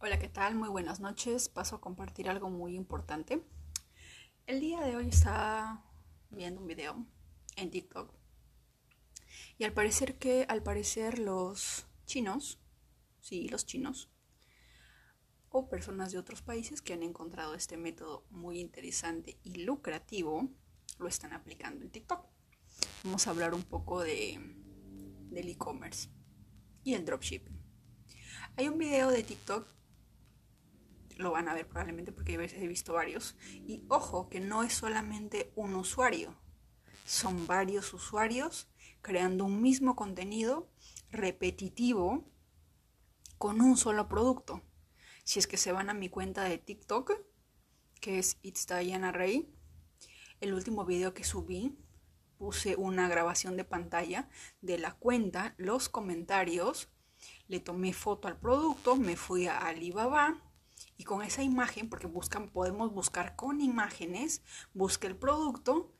Hola, ¿qué tal? Muy buenas noches. Paso a compartir algo muy importante. El día de hoy estaba viendo un video en TikTok y al parecer que al parecer los chinos, sí, los chinos o personas de otros países que han encontrado este método muy interesante y lucrativo lo están aplicando en TikTok. Vamos a hablar un poco de del e-commerce y el dropshipping. Hay un video de TikTok lo van a ver probablemente porque a he visto varios. Y ojo, que no es solamente un usuario, son varios usuarios creando un mismo contenido repetitivo con un solo producto. Si es que se van a mi cuenta de TikTok, que es It's Diana Rey, el último video que subí puse una grabación de pantalla de la cuenta, los comentarios, le tomé foto al producto, me fui a Alibaba, y con esa imagen, porque buscan, podemos buscar con imágenes, busqué el producto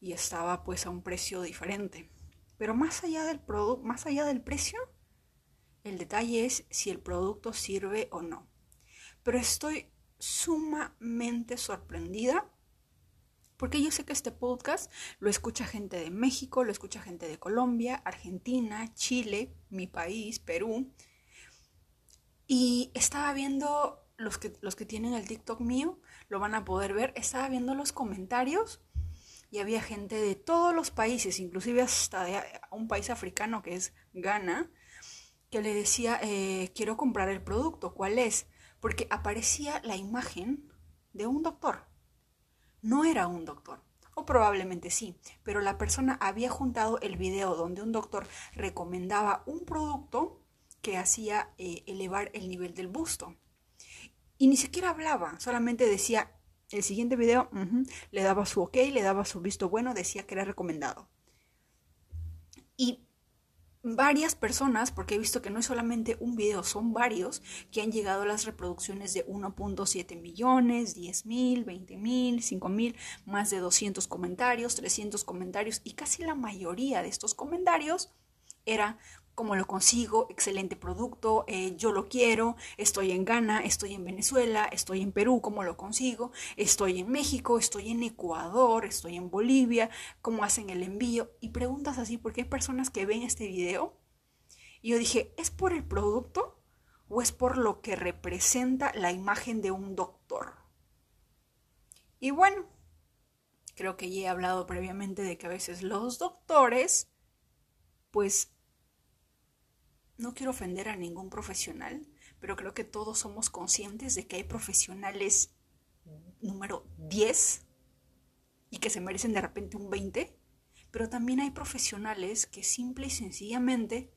y estaba pues a un precio diferente. Pero más allá del producto, más allá del precio, el detalle es si el producto sirve o no. Pero estoy sumamente sorprendida porque yo sé que este podcast lo escucha gente de México, lo escucha gente de Colombia, Argentina, Chile, mi país, Perú. Y estaba viendo los que, los que tienen el TikTok mío lo van a poder ver. Estaba viendo los comentarios y había gente de todos los países, inclusive hasta de un país africano que es Ghana, que le decía, eh, quiero comprar el producto, ¿cuál es? Porque aparecía la imagen de un doctor. No era un doctor, o probablemente sí, pero la persona había juntado el video donde un doctor recomendaba un producto que hacía eh, elevar el nivel del busto. Y ni siquiera hablaba, solamente decía el siguiente video, le daba su ok, le daba su visto bueno, decía que era recomendado. Y varias personas, porque he visto que no es solamente un video, son varios, que han llegado a las reproducciones de 1.7 millones, 10 mil, 20 mil, 5 mil, más de 200 comentarios, 300 comentarios, y casi la mayoría de estos comentarios era cómo lo consigo, excelente producto, eh, yo lo quiero, estoy en Ghana, estoy en Venezuela, estoy en Perú, cómo lo consigo, estoy en México, estoy en Ecuador, estoy en Bolivia, cómo hacen el envío y preguntas así porque hay personas que ven este video y yo dije, ¿es por el producto o es por lo que representa la imagen de un doctor? Y bueno, creo que ya he hablado previamente de que a veces los doctores pues no quiero ofender a ningún profesional, pero creo que todos somos conscientes de que hay profesionales número 10 y que se merecen de repente un 20, pero también hay profesionales que simple y sencillamente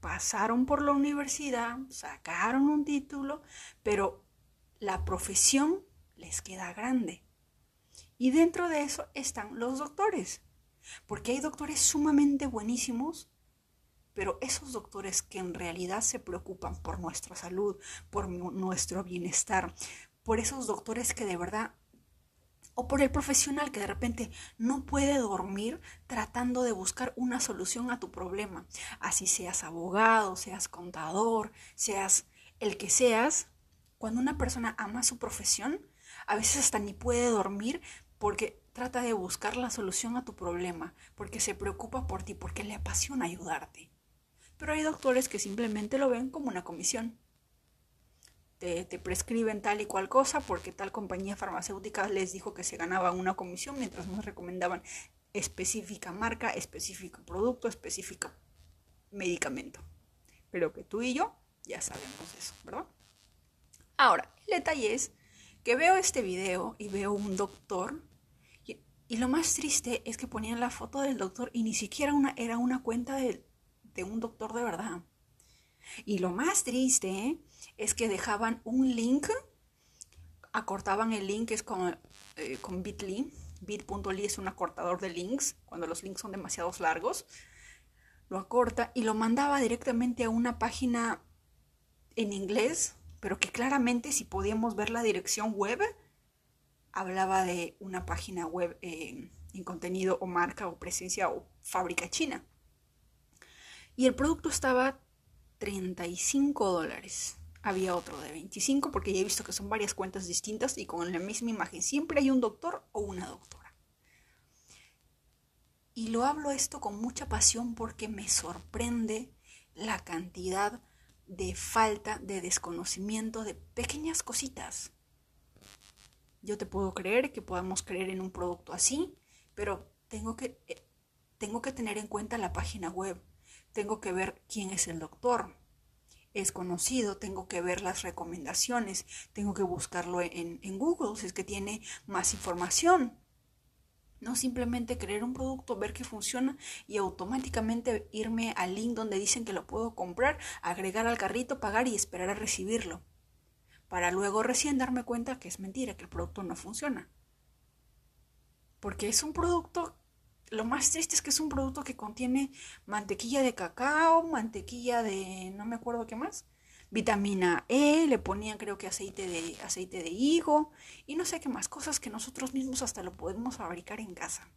pasaron por la universidad, sacaron un título, pero la profesión les queda grande. Y dentro de eso están los doctores, porque hay doctores sumamente buenísimos pero esos doctores que en realidad se preocupan por nuestra salud, por nuestro bienestar, por esos doctores que de verdad o por el profesional que de repente no puede dormir tratando de buscar una solución a tu problema. Así seas abogado, seas contador, seas el que seas, cuando una persona ama su profesión, a veces hasta ni puede dormir porque trata de buscar la solución a tu problema, porque se preocupa por ti, porque le apasiona ayudarte. Pero hay doctores que simplemente lo ven como una comisión. Te, prescriben tal y cual cosa porque tal compañía farmacéutica les dijo que se ganaba una comisión mientras nos recomendaban específica marca, específico producto, específico medicamento. Pero que tú y yo ya sabemos eso, ¿verdad? Ahora, el detalle es que veo este video y veo un doctor y, y, lo más triste es que ponían la foto del doctor y ni siquiera una, era una cuenta del de un doctor de verdad. Y lo más triste es que dejaban un link, acortaban el link, es con, eh, con bit.ly. Bit.ly es un acortador de links, cuando los links son demasiado largos. Lo acorta y lo mandaba directamente a una página en inglés, pero que claramente si podíamos ver la dirección web, hablaba de una página web eh, en contenido o marca o presencia o fábrica china. Y el producto estaba 35 dólares. había otro de 25 porque ya he visto que son varias cuentas distintas y con la misma imagen. Siempre hay un doctor o una doctora. Y lo hablo esto con mucha pasión porque me sorprende la cantidad de falta, de desconocimiento, de pequeñas cositas. Yo te puedo creer que podamos creer en un producto así, pero tengo que, eh, tengo que tener en cuenta la página web. Tengo que ver quién es el doctor. Es conocido, tengo que ver las recomendaciones, tengo que buscarlo en, en Google si es que tiene más información. No simplemente creer un producto, ver que funciona y automáticamente irme al link donde dicen que lo puedo comprar, agregar al carrito, pagar y esperar a recibirlo. Para luego recién darme cuenta que es mentira, que el producto no funciona. Porque es un producto, lo más triste es que es un producto que contiene mantequilla de cacao, mantequilla de no me acuerdo qué más, vitamina E, le ponían creo que aceite de, aceite de higo y no sé qué más cosas que nosotros mismos hasta lo podemos fabricar en casa.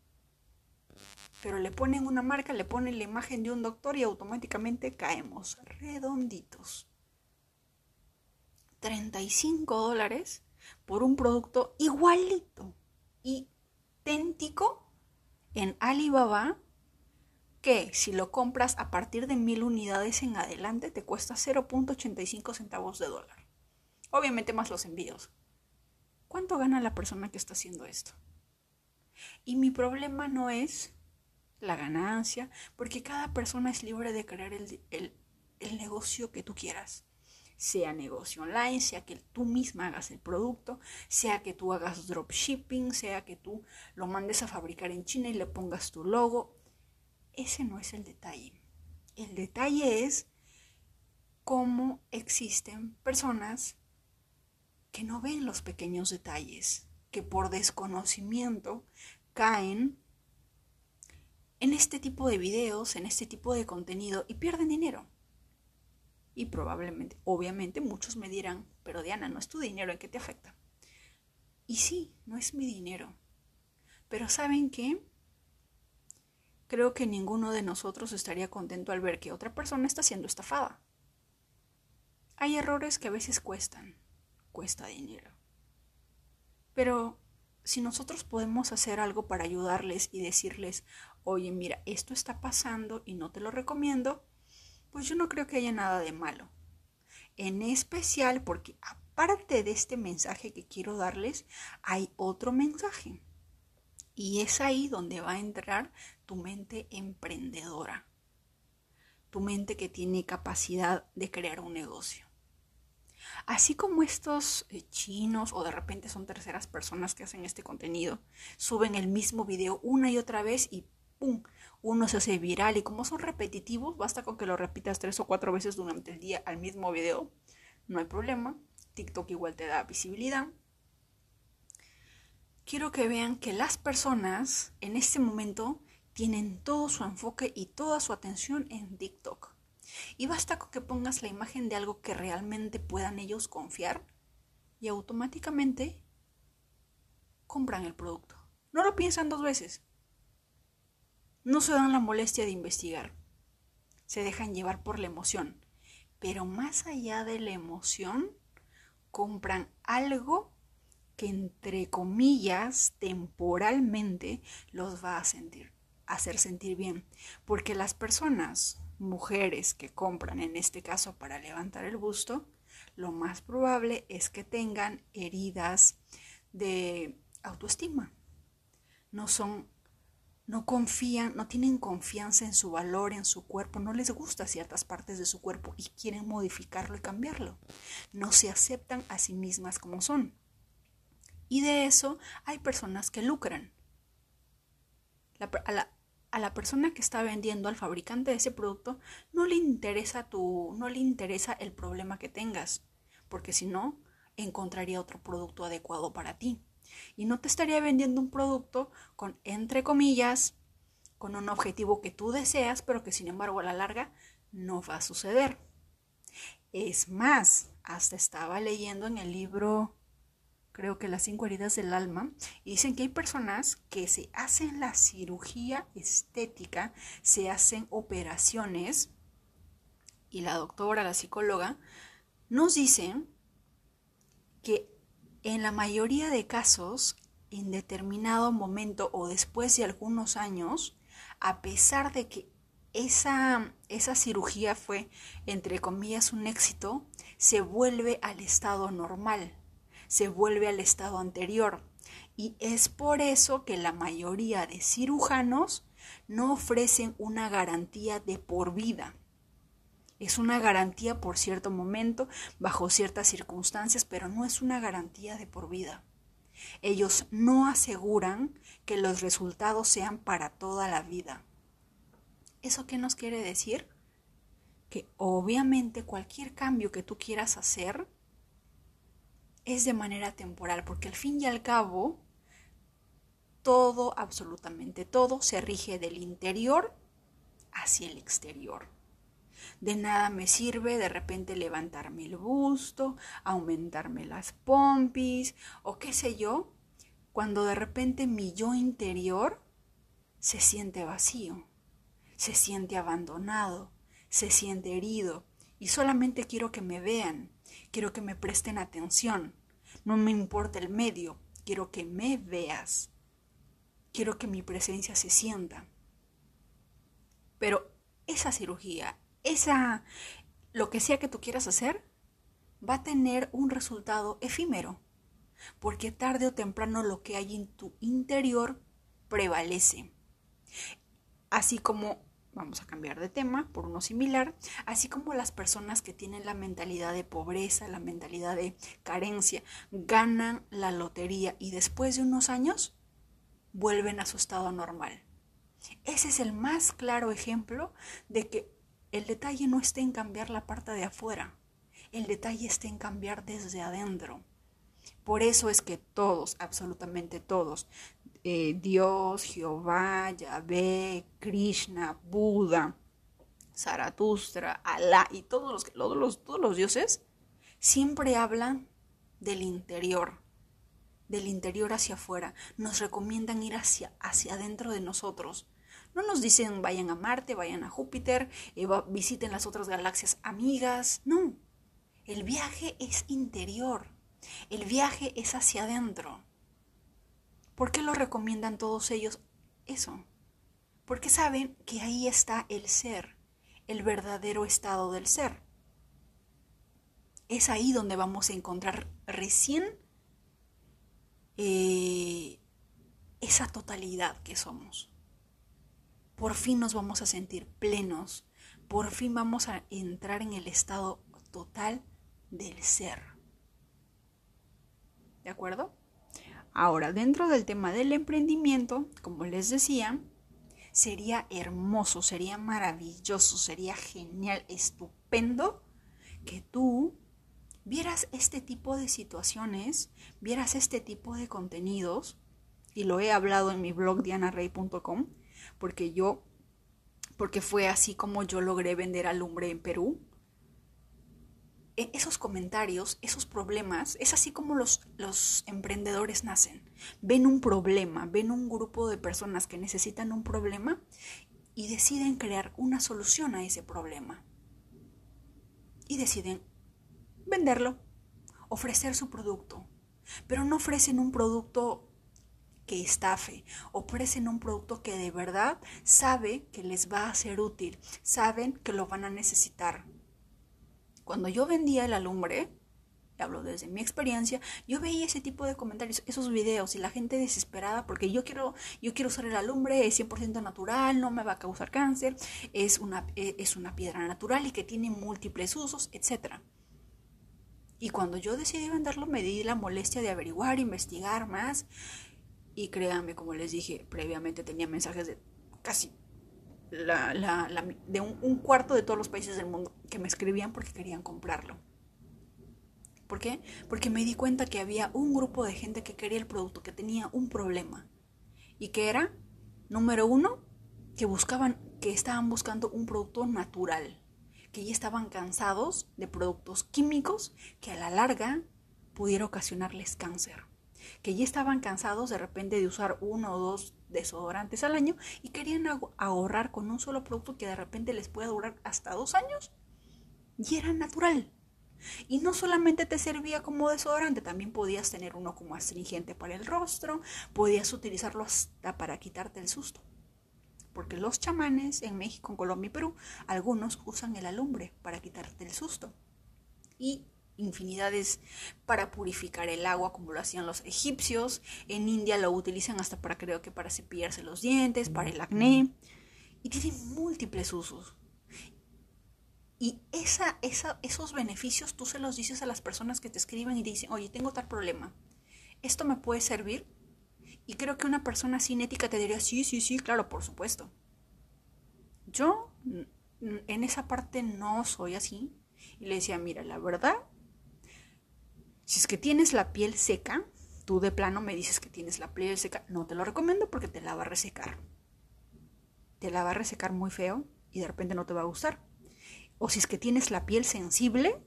Pero le ponen una marca, le ponen la imagen de un doctor y automáticamente caemos redonditos. 35 dólares por un producto igualito, idéntico en Alibaba que si lo compras a partir de mil unidades en adelante te cuesta 0.85 centavos de dólar. Obviamente más los envíos. ¿Cuánto gana la persona que está haciendo esto? Y mi problema no es la ganancia, porque cada persona es libre de crear el, el negocio que tú quieras. Sea negocio online, sea que tú misma hagas el producto, sea que tú hagas dropshipping, sea que tú lo mandes a fabricar en China y le pongas tu logo, ese no es el detalle. El detalle es cómo existen personas que no ven los pequeños detalles, que por desconocimiento caen en este tipo de videos, en este tipo de contenido y pierden dinero. Y probablemente, obviamente muchos me dirán, pero Diana, no es tu dinero, ¿en qué te afecta? Y sí, no es mi dinero. Pero ¿saben qué? creo que ninguno de nosotros estaría contento al ver que otra persona está siendo estafada. Hay errores que a veces cuestan, cuesta dinero. Pero si nosotros podemos hacer algo para ayudarles y decirles, oye, mira, esto está pasando y no te lo recomiendo, pues yo no creo que haya nada de malo. En especial porque aparte de este mensaje que quiero darles, hay otro mensaje. Y es ahí donde va a entrar tu mente emprendedora, tu mente que tiene capacidad de crear un negocio. Así como estos eh, chinos o de repente son terceras personas que hacen este contenido, suben el mismo video una y otra vez y ¡pum! Uno se hace viral y como son repetitivos, basta con que lo repitas tres o cuatro veces durante el día al mismo video. No hay problema. TikTok igual te da visibilidad quiero que vean que las personas en este momento tienen todo su enfoque y toda su atención en TikTok. Y basta con que pongas la imagen de algo que realmente puedan ellos confiar y automáticamente compran el producto. No lo piensan dos veces. No se dan la molestia de investigar. Se dejan llevar por la emoción. Pero más allá de la emoción, compran algo que entre comillas temporalmente los va a sentir, hacer sentir bien, porque las personas, mujeres que compran en este caso para levantar el busto, lo más probable es que tengan heridas de autoestima. No son no confían, no tienen confianza en su valor, en su cuerpo, no les gusta ciertas partes de su cuerpo y quieren modificarlo y cambiarlo. No se aceptan a sí mismas como son. Y de eso hay personas que lucran. a, la, a, la, persona que está vendiendo al fabricante de ese producto no le interesa tu, no le interesa el problema que tengas, porque si no, encontraría otro producto adecuado para ti. Y no te estaría vendiendo un producto con, entre comillas, con un objetivo que tú deseas, pero que sin embargo a la larga no va a suceder. Es más, hasta estaba leyendo en el libro creo que las cinco heridas del alma, y dicen que hay personas que se hacen la cirugía estética, se hacen operaciones, y la doctora, la psicóloga, nos dicen que en la mayoría de casos, en determinado momento o después de algunos años, a pesar de que esa, esa cirugía fue, entre comillas, un éxito, se vuelve al estado normal, se vuelve al estado anterior. Y es por eso que la mayoría de cirujanos no ofrecen una garantía de por vida. Es una garantía por cierto momento, bajo ciertas circunstancias, pero no es una garantía de por vida. Ellos no aseguran que los resultados sean para toda la vida. ¿Eso qué nos quiere decir? Que obviamente cualquier cambio que tú quieras hacer es de manera temporal, porque al fin y al cabo, todo, absolutamente todo, se rige del interior hacia el exterior. De nada me sirve de repente levantarme el busto, aumentarme las pompis o qué sé yo, cuando de repente mi yo interior se siente vacío se siente abandonado, se siente herido y solamente quiero que me vean, quiero que me presten atención. No me importa el medio, quiero que me veas. Quiero que mi presencia se sienta. Pero esa cirugía, esa lo que sea que tú quieras hacer, va a tener un resultado efímero, porque tarde o temprano lo que hay en tu interior prevalece. Así como vamos a cambiar de tema por uno similar, así como las personas que tienen la mentalidad de pobreza, la mentalidad de carencia, ganan la lotería y después de unos años vuelven a su estado normal. Ese es el más claro ejemplo de que el detalle no está en cambiar la parte de afuera, el detalle está en cambiar desde adentro. Por eso es que todos, absolutamente todos, eh, Dios, Jehová, Yahvé, Krishna, Buda, Zaratustra, Alá y todos los, todos los, todos los dioses siempre hablan del interior, del interior hacia afuera. Nos recomiendan ir hacia, hacia adentro de nosotros. No nos dicen vayan a Marte, vayan a Júpiter, eh, visiten las otras galaxias amigas. No, el viaje es interior. El viaje es hacia adentro. ¿Por qué lo recomiendan todos ellos eso? Porque saben que ahí está el ser, el verdadero estado del ser. Es ahí donde vamos a encontrar recién eh, esa totalidad que somos. Por fin nos vamos a sentir plenos, por fin vamos a entrar en el estado total del ser. ¿De acuerdo? Ahora, dentro del tema del emprendimiento, como les decía, sería hermoso, sería maravilloso, sería genial, estupendo que tú vieras este tipo de situaciones, vieras este tipo de contenidos, y lo he hablado en mi blog dianarey.com, porque yo, porque fue así como yo logré vender alumbre en Perú, e, esos comentarios, esos problemas, es así como los, los emprendedores nacen. Ven un problema, ven un grupo de personas que necesitan un problema y deciden crear una solución a ese problema. Y deciden venderlo, ofrecer su producto. Pero no ofrecen un producto que estafe, ofrecen un producto que de verdad sabe que les va a ser útil, saben que lo van a necesitar. Cuando yo vendía el alumbre, hablo desde mi experiencia, yo veía ese tipo de comentarios, esos videos y la gente desesperada porque yo quiero, yo quiero usar el alumbre, es 100% natural, no me va a causar cáncer, es una, e, es una piedra natural y que tiene múltiples usos, etc. Y cuando yo decidí venderlo me di la molestia de averiguar, investigar más y créanme, como les dije previamente, tenía mensajes de casi de un, cuarto de todos los países del mundo que me escribían porque querían comprarlo. ¿Por qué? Porque me di cuenta que había un grupo de gente que quería el producto, que tenía un problema. Y que era, número uno, que buscaban, que estaban buscando un producto natural, que ya estaban cansados de productos químicos que a la larga pudiera ocasionarles cáncer, que ya estaban cansados de repente de usar uno o dos desodorantes al año y querían ahorrar con un solo producto que de repente les pueda durar hasta dos años. Y era natural. Y no solamente te servía como desodorante, también podías tener uno como astringente para el rostro, podías utilizarlo hasta para quitarte el susto. Porque los chamanes en México, en Colombia y Perú, algunos usan el alumbre para quitarte el susto. Y infinidades para purificar el agua como lo hacían los egipcios. En India lo utilizan hasta para creo que para cepillarse los dientes, para el acné. Y tiene múltiples usos. Y esa, esa, esos beneficios tú se los dices a las personas que te escriben y te dicen, oye, tengo tal problema. ¿Esto me puede servir? Y creo que una persona sin ética te diría, sí, sí, sí, claro, por supuesto. Yo en esa parte no soy así. Y le decía, mira, la verdad, si es que tienes la piel seca, tú de plano me dices que tienes la piel seca, no te lo recomiendo porque te la va a resecar. Te la va a resecar muy feo y de repente no te va a gustar. O si es que tienes la piel sensible,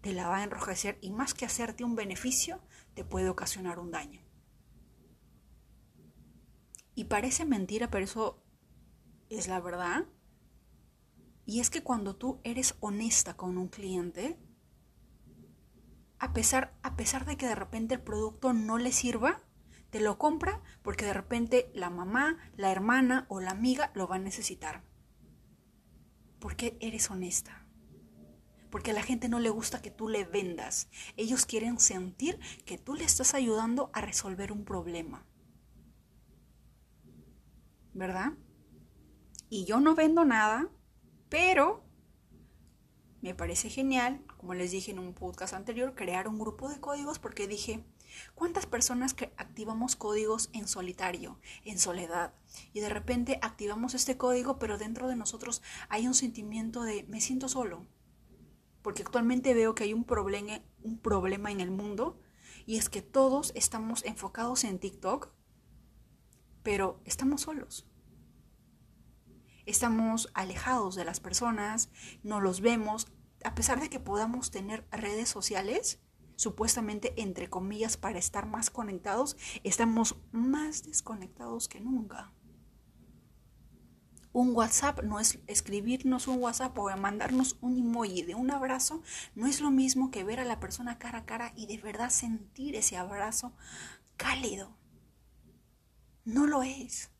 te la va a enrojecer y más que hacerte un beneficio, te puede ocasionar un daño. Y parece mentira, pero eso es la verdad. Y es que cuando tú eres honesta con un cliente, a pesar, a pesar de que de repente el producto no le sirva, te lo compra porque de repente la mamá, la hermana o la amiga lo va a necesitar. Porque eres honesta. Porque a la gente no le gusta que tú le vendas. Ellos quieren sentir que tú le estás ayudando a resolver un problema. ¿Verdad? Y yo no vendo nada, pero me parece genial, como les dije en un podcast anterior, crear un grupo de códigos porque dije, ¿cuántas personas que activamos códigos en solitario, en soledad? Y de repente activamos este código, pero dentro de nosotros hay un sentimiento de me siento solo. Porque actualmente veo que hay un problema, un problema en el mundo y es que todos estamos enfocados en TikTok, pero estamos solos estamos alejados de las personas, no los vemos, a pesar de que podamos tener redes sociales, supuestamente entre comillas para estar más conectados, estamos más desconectados que nunca. Un WhatsApp no es escribirnos un WhatsApp o mandarnos un emoji de un abrazo, no es lo mismo que ver a la persona cara a cara y de verdad sentir ese abrazo cálido. No lo es.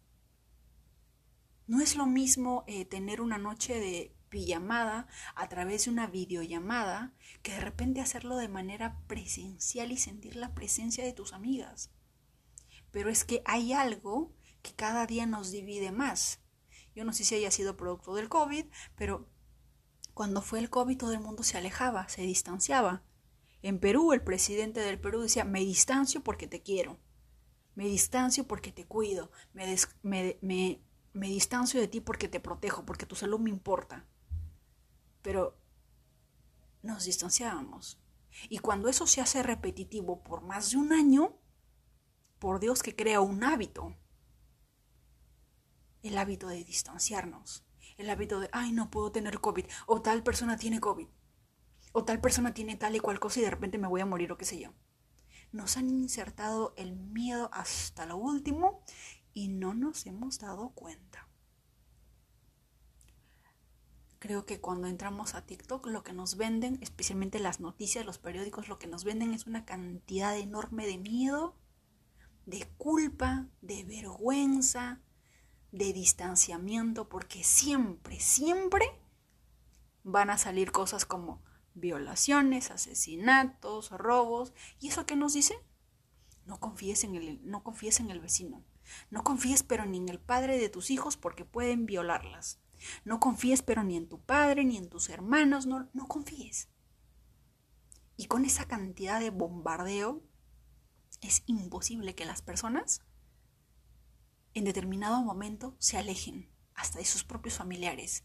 No es lo mismo eh, tener una noche de pijamada a través de una videollamada que de repente hacerlo de manera presencial y sentir la presencia de tus amigas. Pero es que hay algo que cada día nos divide más. Yo no sé si haya sido producto del COVID, pero cuando fue el COVID todo el mundo se alejaba, se distanciaba. En Perú el presidente del Perú decía, me distancio porque te quiero, me distancio porque te cuido, me, me me distancio de ti porque te protejo, porque tu salud me importa. Pero nos distanciábamos. Y cuando eso se hace repetitivo por más de un año, por Dios que crea un hábito. El hábito de distanciarnos. El hábito de, ay, no puedo tener COVID. O tal persona tiene COVID. O tal persona tiene tal y cual cosa y de repente me voy a morir o qué sé yo. Nos han insertado el miedo hasta lo último y no nos hemos dado cuenta. Creo que cuando entramos a TikTok lo que nos venden, especialmente las noticias, los periódicos, lo que nos venden es una cantidad enorme de miedo, de culpa, de vergüenza, de distanciamiento, porque siempre, siempre van a salir cosas como violaciones, asesinatos, robos. ¿Y eso qué nos dice? No confíes en el, no confíes en el vecino. No confíes pero ni en el padre de tus hijos porque pueden violarlas. No confíes pero ni en tu padre ni en tus hermanos, no, no confíes. Y con esa cantidad de bombardeo es imposible que las personas en determinado momento se alejen hasta de sus propios familiares.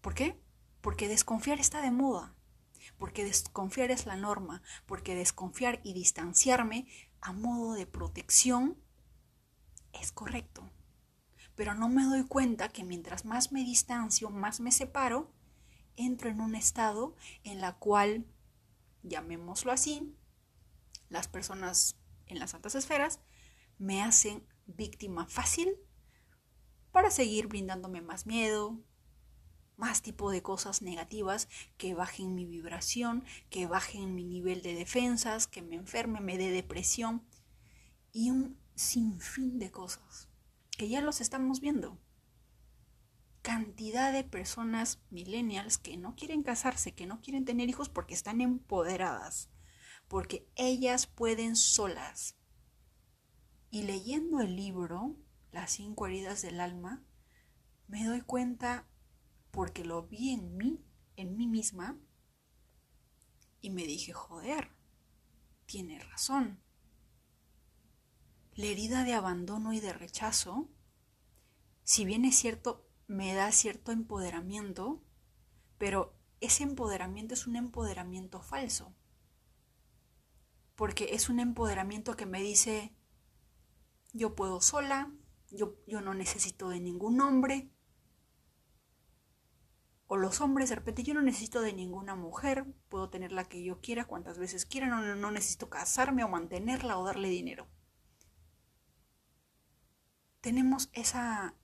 ¿Por qué? Porque desconfiar está de moda, porque desconfiar es la norma, porque desconfiar y distanciarme a modo de protección es correcto. Pero no me doy cuenta que mientras más me distancio, más me separo, entro en un estado en la cual, llamémoslo así, las personas en las altas esferas me hacen víctima fácil para seguir brindándome más miedo, más tipo de cosas negativas que bajen mi vibración, que bajen mi nivel de defensas, que me enferme, me dé depresión y un sinfín de cosas que ya los estamos viendo. Cantidad de personas millennials que no quieren casarse, que no quieren tener hijos porque están empoderadas, porque ellas pueden solas. Y leyendo el libro, Las cinco heridas del alma, me doy cuenta porque lo vi en mí, en mí misma, y me dije, joder, tiene razón. La herida de abandono y de rechazo, si bien es cierto, me da cierto empoderamiento, pero ese empoderamiento es un empoderamiento falso. Porque es un empoderamiento que me dice, yo puedo sola, yo, yo no necesito de ningún hombre, o los hombres, de repente, yo no necesito de ninguna mujer, puedo tener la que yo quiera, cuantas veces quiera, no, no necesito casarme o mantenerla o darle dinero. Tenemos esa,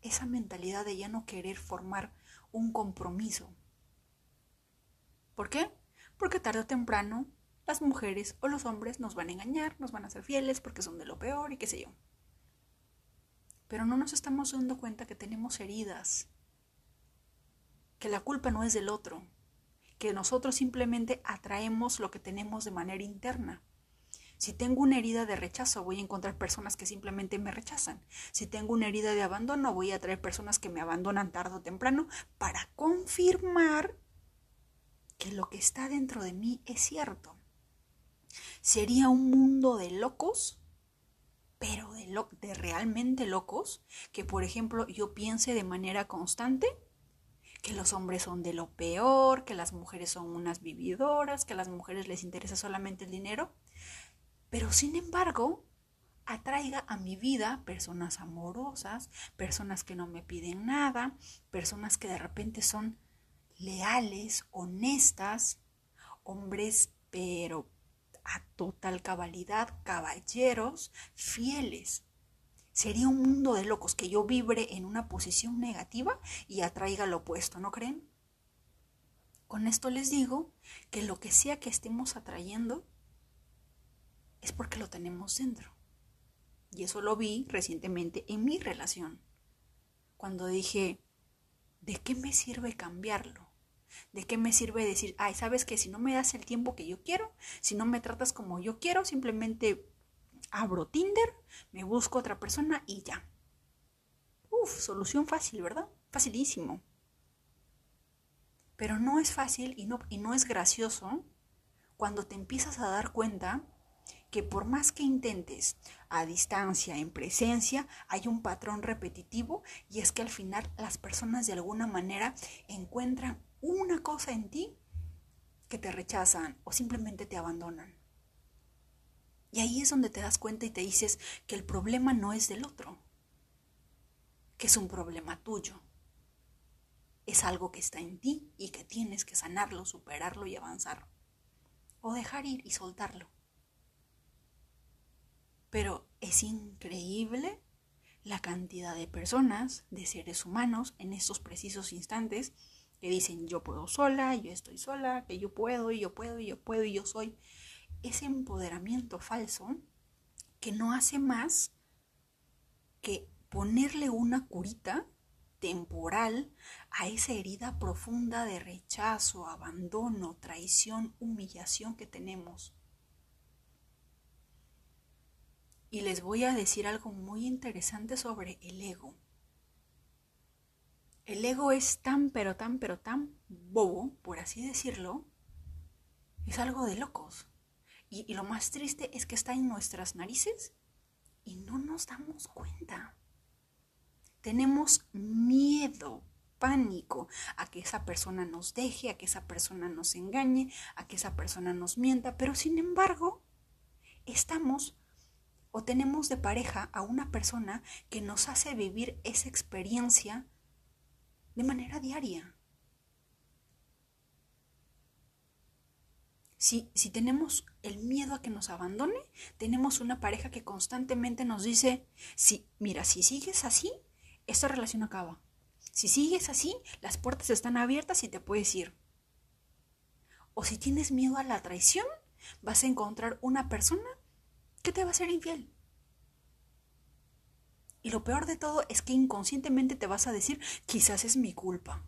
esa mentalidad de ya no querer formar un compromiso. ¿Por qué? Porque tarde o temprano las mujeres o los hombres nos van a engañar, nos van a ser fieles porque son de lo peor y qué sé yo. Pero no nos estamos dando cuenta que tenemos heridas que la culpa no es del otro, que nosotros simplemente atraemos lo que tenemos de manera interna. Si tengo una herida de rechazo, voy a encontrar personas que simplemente me rechazan. Si tengo una herida de abandono, voy a atraer personas que me abandonan tarde o temprano para confirmar que lo que está dentro de mí es cierto. Sería un mundo de locos, pero de realmente locos, que por ejemplo yo piense de manera constante que los hombres son de lo peor, que las mujeres son unas vividoras, que a las mujeres les interesa solamente el dinero, pero sin embargo atraiga a mi vida personas amorosas, personas que no me piden nada, personas que de repente son leales, honestas, hombres pero a total cabalidad, caballeros, fieles. Sería un mundo de locos que yo vibre en una posición negativa y atraiga lo opuesto, ¿no creen? Con esto les digo que lo que sea que estemos atrayendo es porque lo tenemos dentro. Y eso lo vi recientemente en mi relación. Cuando dije, ¿de qué me sirve cambiarlo? ¿De qué me sirve decir, ay, sabes que si no me das el tiempo que yo quiero, si no me tratas como yo quiero, simplemente abro Tinder, me busco otra persona y ya. Uf, solución fácil, ¿verdad? Facilísimo. Pero no es fácil y no, y no es gracioso cuando te empiezas a dar cuenta que por más que intentes a distancia, en presencia, hay un patrón repetitivo y es que al final las personas de alguna manera encuentran una cosa en ti que te rechazan o simplemente te abandonan. Y ahí es donde te das cuenta y te dices que el problema no es del otro, que es un problema tuyo. Es algo que está en ti y que tienes que sanarlo, superarlo y avanzar. O dejar ir y soltarlo. Pero es increíble la cantidad de personas, de seres humanos, en estos precisos instantes, que dicen yo puedo sola, yo estoy sola, que yo puedo y yo puedo y yo puedo y yo soy ese empoderamiento falso que no hace más que ponerle una curita temporal a esa herida profunda de rechazo, abandono, traición, humillación que tenemos. Y les voy a decir algo muy interesante sobre el ego. El ego es tan, pero tan, pero tan bobo, por así decirlo, es algo de locos. Y, lo más triste es que está en nuestras narices y no nos damos cuenta. Tenemos miedo, pánico a que esa persona nos deje, a que esa persona nos engañe, a que esa persona nos mienta, pero sin embargo, estamos o tenemos de pareja a una persona que nos hace vivir esa experiencia de manera diaria. Si, tenemos el miedo a que nos abandone, tenemos una pareja que constantemente nos dice, si, mira, si sigues así, esta relación acaba. Si sigues así, las puertas están abiertas y te puedes ir. O si tienes miedo a la traición, vas a encontrar una persona que te va a ser infiel. Y lo peor de todo es que inconscientemente te vas a decir, quizás es mi culpa.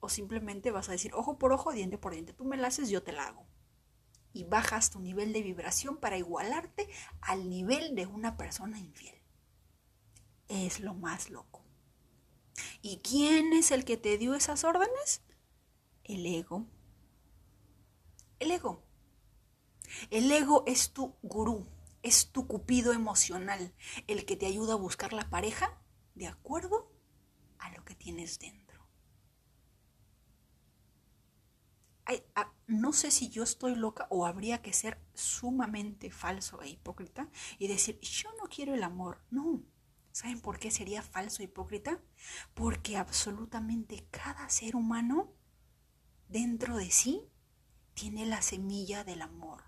O simplemente vas a decir, ojo por ojo, diente por diente. Tú me la haces, yo te la hago. Y bajas tu nivel de vibración para igualarte al nivel de una persona infiel. Es lo más loco. ¿Y quién es el que te dio esas órdenes? El ego. El ego. El ego es tu gurú, es tu cupido emocional, el que te ayuda a buscar la pareja de acuerdo a lo que tienes dentro. Ah, no sé si yo estoy loca o habría que ser sumamente falso e hipócrita y decir, yo no quiero el amor. No. ¿Saben por qué sería falso e hipócrita? Porque absolutamente cada ser humano dentro de sí tiene la semilla del amor.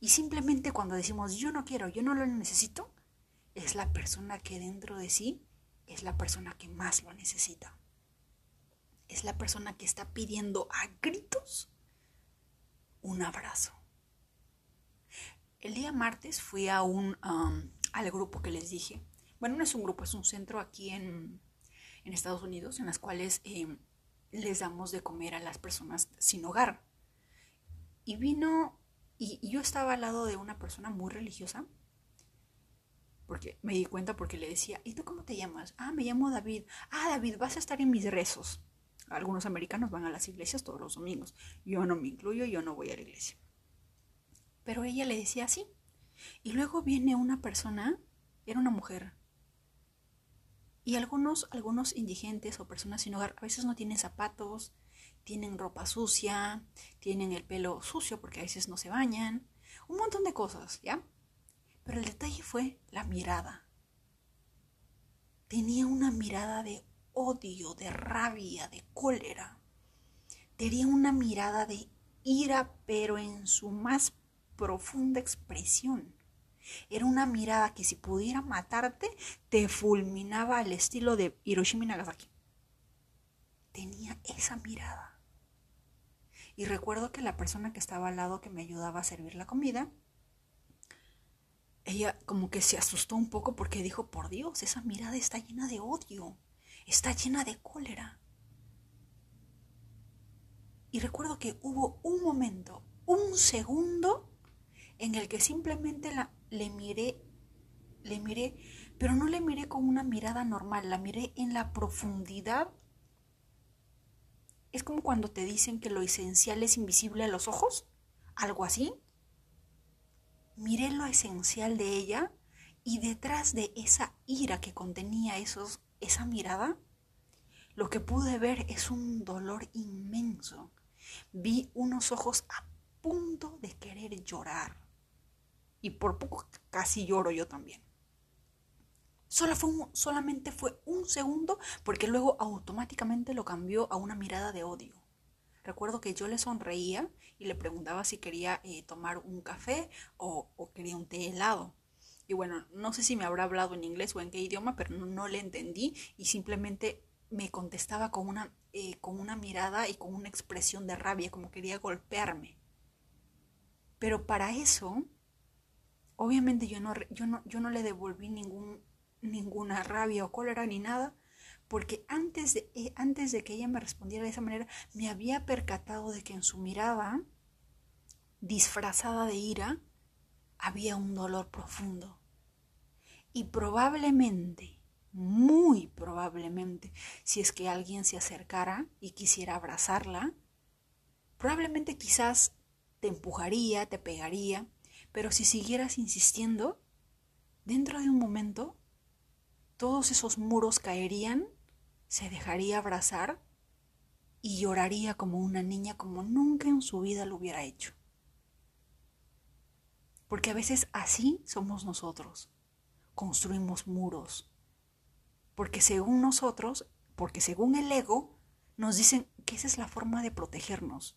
Y simplemente cuando decimos yo no quiero, yo no lo necesito, es la persona que dentro de sí es la persona que más lo necesita. Es la persona que está pidiendo a gritos un abrazo. El día martes fui a un, al grupo que les dije. Bueno, no es un grupo, es un centro aquí en, Estados Unidos en las cuales eh, les damos de comer a las personas sin hogar. Y vino y, yo estaba al lado de una persona muy religiosa, porque me di cuenta porque le decía, ¿y tú cómo te llamas? Ah, me llamo David. Ah, David, vas a estar en mis rezos. Algunos americanos van a las iglesias todos los domingos. Yo no me incluyo, yo no voy a la iglesia. Pero ella le decía así. Y luego viene una persona, era una mujer. Y algunos, algunos indigentes o personas sin hogar a veces no tienen zapatos, tienen ropa sucia, tienen el pelo sucio porque a veces no se bañan, un montón de cosas, ¿ya? Pero el detalle fue la mirada. Tenía una mirada de odio, de rabia, de cólera. Tenía una mirada de ira, pero en su más profunda expresión. Era una mirada que si pudiera matarte, te fulminaba al estilo de Hiroshima y Nagasaki. Tenía esa mirada. Y recuerdo que la persona que estaba al lado que me ayudaba a servir la comida, ella como que se asustó un poco porque dijo, por Dios, esa mirada está llena de odio, está llena de cólera. Y recuerdo que hubo un momento, un segundo, en el que simplemente la, le miré, le miré, pero no le miré con una mirada normal, la miré en la profundidad es como cuando te dicen que lo esencial es invisible a los ojos, algo así. Miré lo esencial de ella y detrás de esa ira que contenía esos, esa mirada, lo que pude ver es un dolor inmenso. Vi unos ojos a punto de querer llorar. Y por poco casi lloro yo también. Solo fue solamente fue un segundo porque luego automáticamente lo cambió a una mirada de odio. Recuerdo que yo le sonreía y le preguntaba si quería eh, tomar un café o, quería un té helado. Y bueno, no sé si me habrá hablado en inglés o en qué idioma, pero no, le entendí y simplemente me contestaba con una, eh, con una mirada y con una expresión de rabia, como quería golpearme. Pero para eso, obviamente yo no, yo no, yo no le devolví ningún ninguna rabia o cólera ni nada, porque antes de, eh, antes de que ella me respondiera de esa manera, me había percatado de que en su mirada, disfrazada de ira, había un dolor profundo. Y probablemente, muy probablemente, si es que alguien se acercara y quisiera abrazarla, probablemente quizás te empujaría, te pegaría, pero si siguieras insistiendo, dentro de un momento todos esos muros caerían, se dejaría abrazar y lloraría como una niña como nunca en su vida lo hubiera hecho. Porque a veces así somos nosotros. Construimos muros. Porque según nosotros, porque según el ego, nos dicen que esa es la forma de protegernos.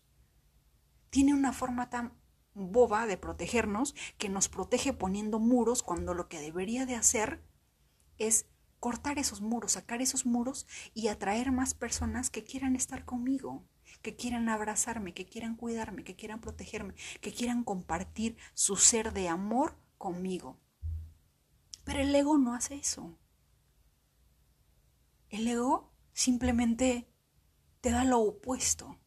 Tiene una forma tan boba de protegernos que nos protege poniendo muros cuando lo que debería de hacer es cortar esos muros, sacar esos muros y atraer más personas que quieran estar conmigo, que quieran abrazarme, que quieran cuidarme, que quieran protegerme, que quieran compartir su ser de amor conmigo. Pero el ego no hace eso. El ego simplemente te da lo opuesto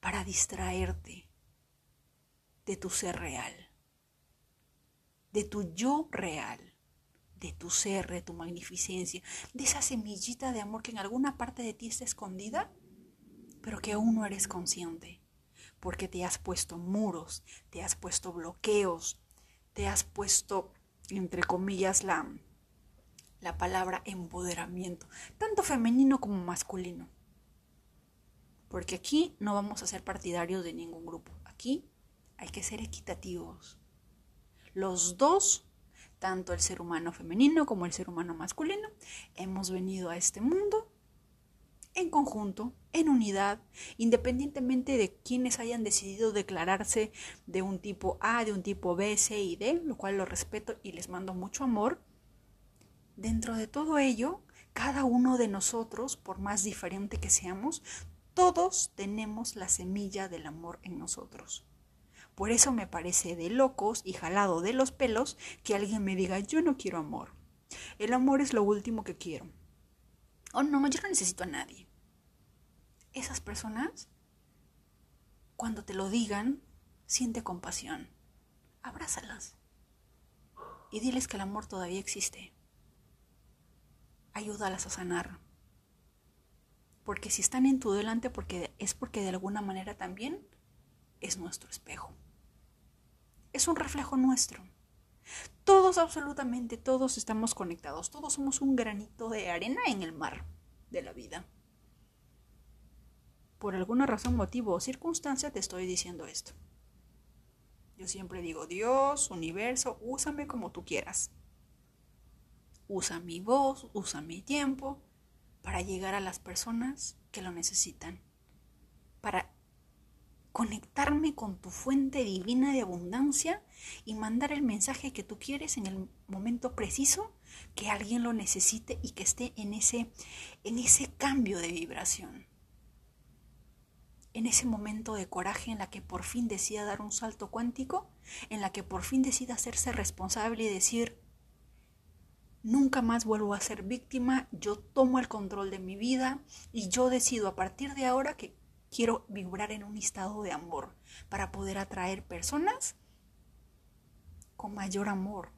para distraerte de tu ser real, de tu yo real, de tu ser, de tu magnificencia, de esa semillita de amor que en alguna parte de ti está escondida, pero que aún no eres consciente, porque te has puesto muros, te has puesto bloqueos, te has puesto, entre comillas, la, la palabra empoderamiento, tanto femenino como masculino. Porque aquí no vamos a ser partidarios de ningún grupo. Aquí hay que ser equitativos. Los dos, tanto el ser humano femenino como el ser humano masculino, hemos venido a este mundo en conjunto, en unidad, independientemente de quienes hayan decidido declararse de un tipo A, de un tipo B, C y D, lo cual lo respeto y les mando mucho amor. Dentro de todo ello, cada uno de nosotros, por más diferente que seamos, todos tenemos la semilla del amor en nosotros. Por eso me parece de locos y jalado de los pelos que alguien me diga yo no quiero amor. El amor es lo último que quiero. Oh no, yo no necesito a nadie. Esas personas, cuando te lo digan, siente compasión. Abrázalas. Y diles que el amor todavía existe. Ayúdalas a sanar porque si están en tu delante porque es porque de alguna manera también es nuestro espejo. Es un reflejo nuestro. Todos, absolutamente todos estamos conectados. Todos somos un granito de arena en el mar de la vida. Por alguna razón, motivo o circunstancia te estoy diciendo esto. Yo siempre digo, Dios, universo, úsame como tú quieras. Usa mi voz, usa mi tiempo, para llegar a las personas que lo necesitan, para conectarme con tu fuente divina de abundancia y mandar el mensaje que tú quieres en el momento preciso que alguien lo necesite y que esté en ese en ese cambio de vibración. En ese momento de coraje en la que por fin decida dar un salto cuántico, en la que por fin decida hacerse responsable y decir, nunca más vuelvo a ser víctima, yo tomo el control de mi vida y yo decido a partir de ahora que quiero vibrar en un estado de amor para poder atraer personas con mayor amor.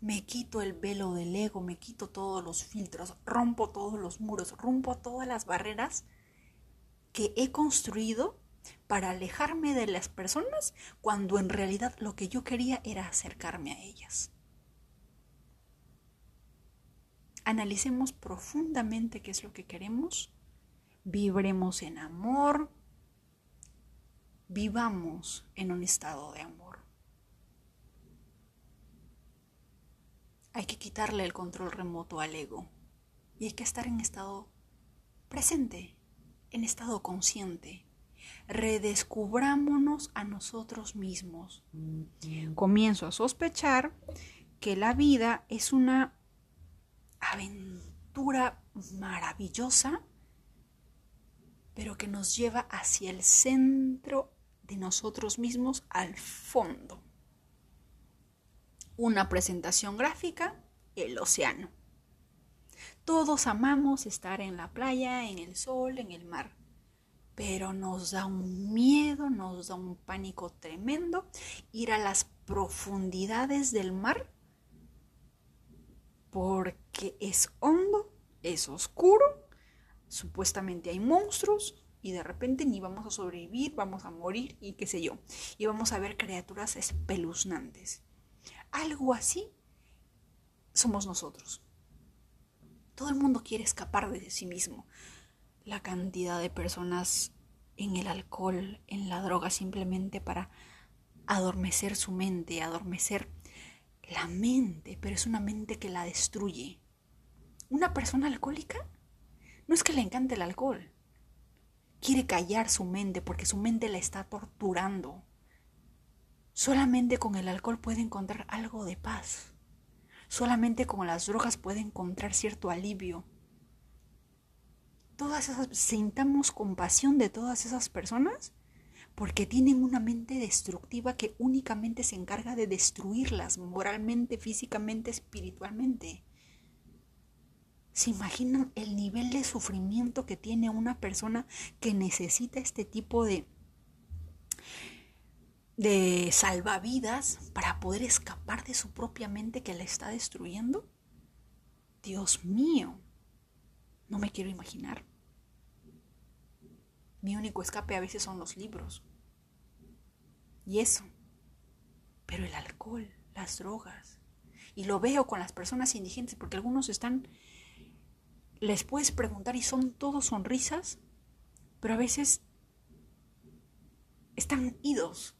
Me quito el velo del ego, me quito todos los filtros, rompo todos los muros, rompo todas las barreras que he construido para alejarme de las personas cuando en realidad lo que yo quería era acercarme a ellas. Analicemos profundamente qué es lo que queremos, vibremos en amor, vivamos en un estado de amor. Hay que quitarle el control remoto al ego y hay que estar en estado presente, en estado consciente, redescubrámonos a nosotros mismos. Comienzo a sospechar que la vida es una aventura maravillosa, pero que nos lleva hacia el centro de nosotros mismos al fondo. Una presentación gráfica, el océano. Todos amamos estar en la playa, en el sol, en el mar pero nos da un miedo, nos da un pánico tremendo ir a las profundidades del mar porque es hondo, es oscuro, supuestamente hay monstruos y de repente ni vamos a sobrevivir, vamos a morir y qué sé yo, y vamos a ver criaturas espeluznantes. Algo así somos nosotros. Todo el mundo quiere escapar de sí mismo la cantidad de personas en el alcohol, en la droga, simplemente para adormecer su mente, adormecer la mente, pero es una mente que la destruye. Una persona alcohólica no es que le encante el alcohol, quiere callar su mente porque su mente la está torturando. Solamente con el alcohol puede encontrar algo de paz. Solamente con las drogas puede encontrar cierto alivio. Todas esas, sintamos compasión de todas esas personas porque tienen una mente destructiva que únicamente se encarga de destruirlas moralmente, físicamente, espiritualmente. ¿Se imaginan el nivel de sufrimiento que tiene una persona que necesita este tipo de, de salvavidas para poder escapar de su propia mente que la está destruyendo? Dios mío, no me quiero imaginar. Mi único escape a veces son los libros. Y eso. Pero el alcohol, las drogas. Y lo veo con las personas indigentes porque algunos están... Les puedes preguntar y son todos sonrisas, pero a veces están idos.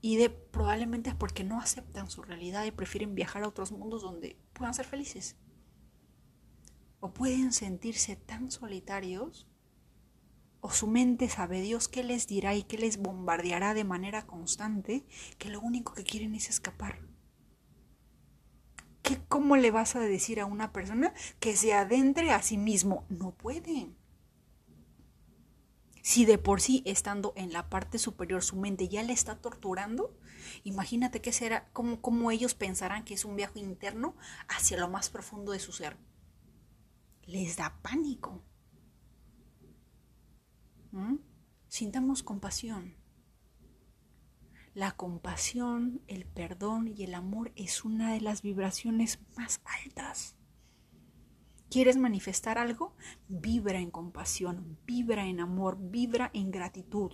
Y de, probablemente es porque no aceptan su realidad y prefieren viajar a otros mundos donde puedan ser felices. O pueden sentirse tan solitarios o su mente sabe Dios qué les dirá y qué les bombardeará de manera constante, que lo único que quieren es escapar. ¿Qué, ¿Cómo le vas a decir a una persona que se adentre a sí mismo? No puede. Si de por sí, estando en la parte superior, su mente ya le está torturando, imagínate qué será, cómo, cómo ellos pensarán que es un viaje interno hacia lo más profundo de su ser. Les da pánico. ¿Mm? Sintamos compasión. La compasión, el perdón y el amor es una de las vibraciones más altas. ¿Quieres manifestar algo? Vibra en compasión, vibra en amor, vibra en gratitud.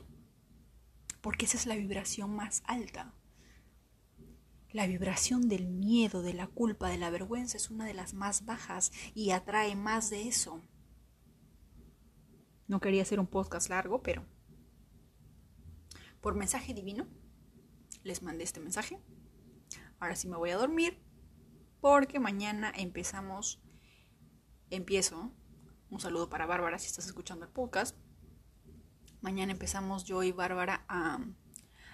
Porque esa es la vibración más alta. La vibración del miedo, de la culpa, de la vergüenza es una de las más bajas y atrae más de eso. No quería hacer un podcast largo, pero por mensaje divino les mandé este mensaje. Ahora sí me voy a dormir porque mañana empezamos, empiezo, un saludo para Bárbara si estás escuchando el podcast. Mañana empezamos yo y Bárbara a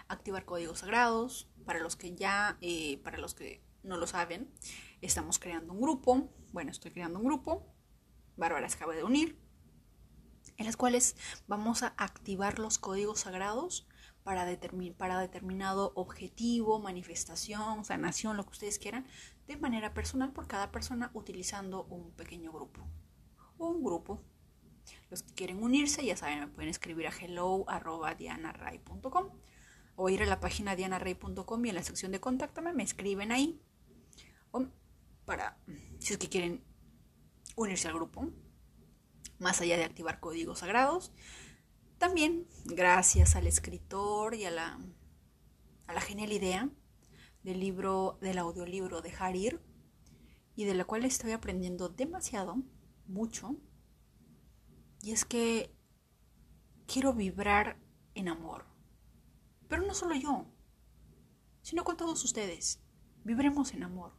activar códigos sagrados. Para los que ya, eh, para los que no lo saben, estamos creando un grupo. Bueno, estoy creando un grupo. Bárbara se acaba de unir en las cuales vamos a activar los códigos sagrados para, para determinado objetivo, manifestación, sanación, lo que ustedes quieran, de manera personal por cada persona utilizando un pequeño grupo o un grupo. Los que quieren unirse, ya saben, me pueden escribir a hello.dianaray.com o ir a la página dianaray.com y en la sección de contáctame me escriben ahí o para si es que quieren unirse al grupo más allá de activar códigos sagrados. También gracias al escritor y a la, a la genial idea del libro, del audiolibro de Harir, y de la cual estoy aprendiendo demasiado, mucho, y es que quiero vibrar en amor. Pero no solo yo, sino con todos ustedes. Vibremos en amor.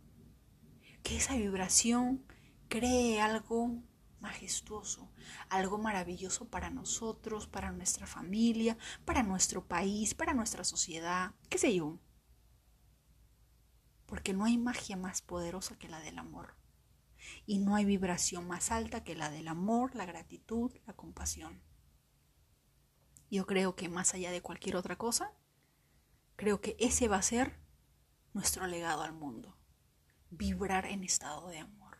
Que esa vibración cree algo majestuoso, algo maravilloso para nosotros, para nuestra familia, para nuestro país, para nuestra sociedad, qué sé yo. Porque no hay magia más poderosa que la del amor. Y no hay vibración más alta que la del amor, la gratitud, la compasión. Yo creo que más allá de cualquier otra cosa, creo que ese va a ser nuestro legado al mundo. Vibrar en estado de amor,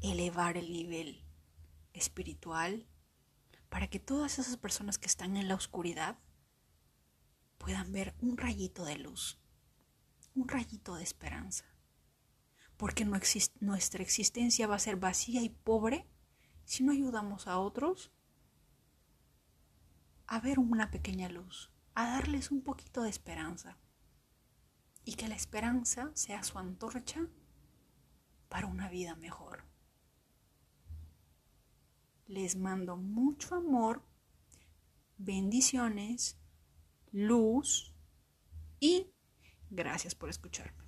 elevar el nivel espiritual para que todas esas personas que están en la oscuridad puedan ver un rayito de luz, un rayito de esperanza. Porque no nuestra existencia va a ser vacía y pobre si no ayudamos a otros a ver una pequeña luz, a darles un poquito de esperanza. Y que la esperanza sea su antorcha para una vida mejor. Les mando mucho amor, bendiciones, luz y gracias por escucharme.